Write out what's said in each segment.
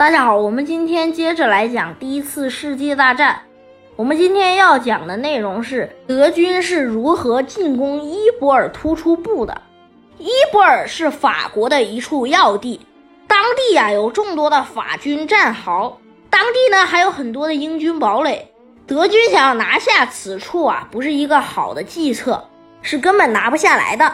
大家好，我们今天接着来讲第一次世界大战。我们今天要讲的内容是德军是如何进攻伊波尔突出部的。伊波尔是法国的一处要地，当地呀有众多的法军战壕，当地呢还有很多的英军堡垒。德军想要拿下此处啊，不是一个好的计策，是根本拿不下来的。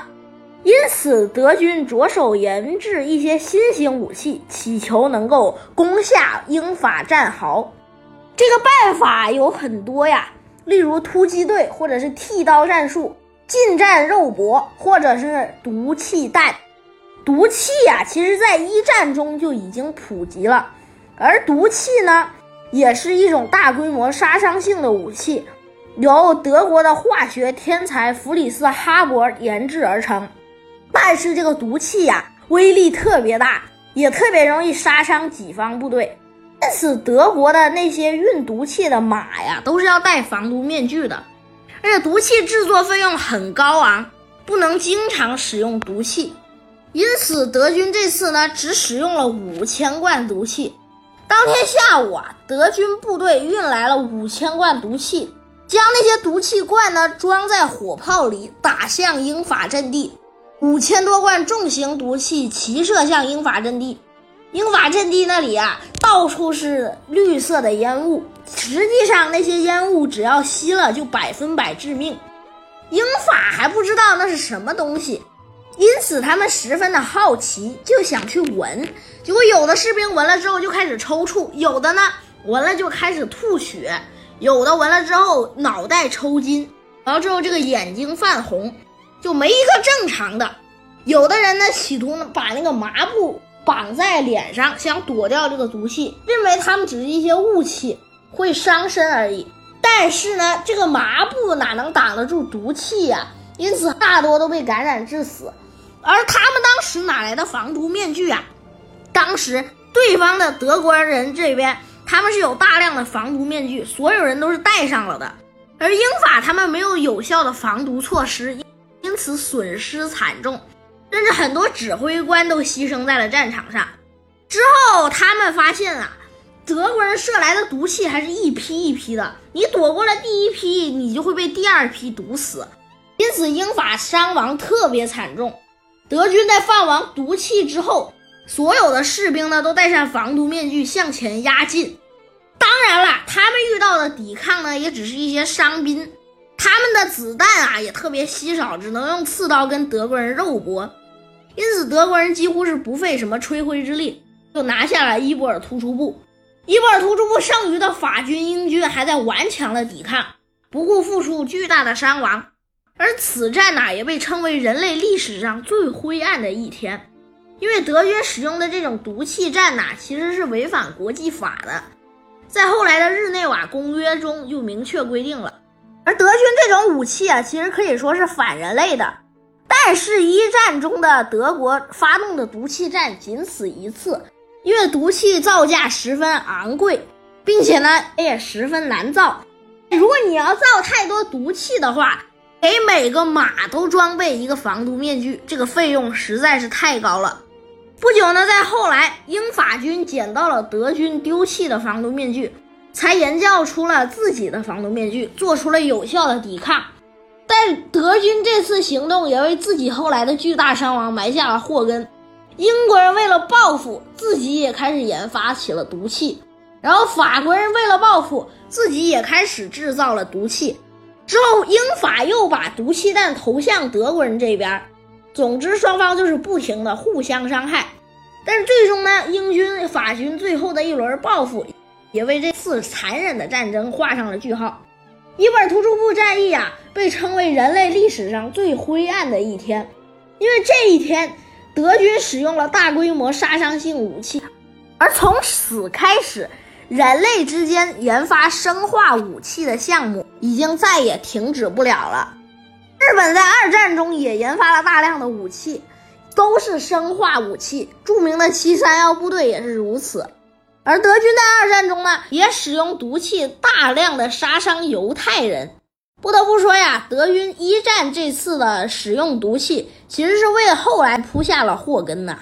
因此，德军着手研制一些新型武器，祈求能够攻下英法战壕。这个办法有很多呀，例如突击队，或者是剃刀战术、近战肉搏，或者是毒气弹。毒气呀，其实在一战中就已经普及了，而毒气呢，也是一种大规模杀伤性的武器，由德国的化学天才弗里斯·哈伯研制而成。但是这个毒气呀，威力特别大，也特别容易杀伤己方部队。因此，德国的那些运毒气的马呀，都是要戴防毒面具的。而且，毒气制作费用很高昂，不能经常使用毒气。因此，德军这次呢，只使用了五千罐毒气。当天下午啊，德军部队运来了五千罐毒气，将那些毒气罐呢装在火炮里，打向英法阵地。五千多罐重型毒气齐射向英法阵地，英法阵地那里啊，到处是绿色的烟雾。实际上，那些烟雾只要吸了，就百分百致命。英法还不知道那是什么东西，因此他们十分的好奇，就想去闻。结果，有的士兵闻了之后就开始抽搐，有的呢闻了就开始吐血，有的闻了之后脑袋抽筋，然后之后这个眼睛泛红。就没一个正常的，有的人呢企图把那个麻布绑在脸上，想躲掉这个毒气，认为他们只是一些雾气，会伤身而已。但是呢，这个麻布哪能挡得住毒气呀？因此大多都被感染致死。而他们当时哪来的防毒面具啊？当时对方的德国人这边他们是有大量的防毒面具，所有人都是戴上了的。而英法他们没有有效的防毒措施。因此损失惨重，甚至很多指挥官都牺牲在了战场上。之后，他们发现啊，德国人射来的毒气还是一批一批的，你躲过了第一批，你就会被第二批毒死。因此，英法伤亡特别惨重。德军在放完毒气之后，所有的士兵呢都戴上防毒面具向前压进。当然了，他们遇到的抵抗呢，也只是一些伤兵。他们的子弹啊也特别稀少，只能用刺刀跟德国人肉搏，因此德国人几乎是不费什么吹灰之力就拿下了伊波尔突出部。伊波尔突出部剩余的法军、英军还在顽强的抵抗，不顾付出巨大的伤亡。而此战呢，也被称为人类历史上最灰暗的一天，因为德军使用的这种毒气战呐，其实是违反国际法的，在后来的日内瓦公约中就明确规定了。而德军这种武器啊，其实可以说是反人类的。但是，一战中的德国发动的毒气战仅此一次，因为毒气造价十分昂贵，并且呢也十分难造。如果你要造太多毒气的话，给每个马都装备一个防毒面具，这个费用实在是太高了。不久呢，在后来，英法军捡到了德军丢弃的防毒面具。才研究出了自己的防毒面具，做出了有效的抵抗。但德军这次行动也为自己后来的巨大伤亡埋下了祸根。英国人为了报复，自己也开始研发起了毒气。然后法国人为了报复，自己也开始制造了毒气。之后英法又把毒气弹投向德国人这边。总之，双方就是不停的互相伤害。但是最终呢，英军、法军最后的一轮报复。也为这次残忍的战争画上了句号。伊波尔突出部战役啊，被称为人类历史上最灰暗的一天，因为这一天，德军使用了大规模杀伤性武器，而从此开始，人类之间研发生化武器的项目已经再也停止不了了。日本在二战中也研发了大量的武器，都是生化武器，著名的七三幺部队也是如此。而德军在二战中呢，也使用毒气大量的杀伤犹太人。不得不说呀，德军一战这次的使用毒气，其实是为后来铺下了祸根呐。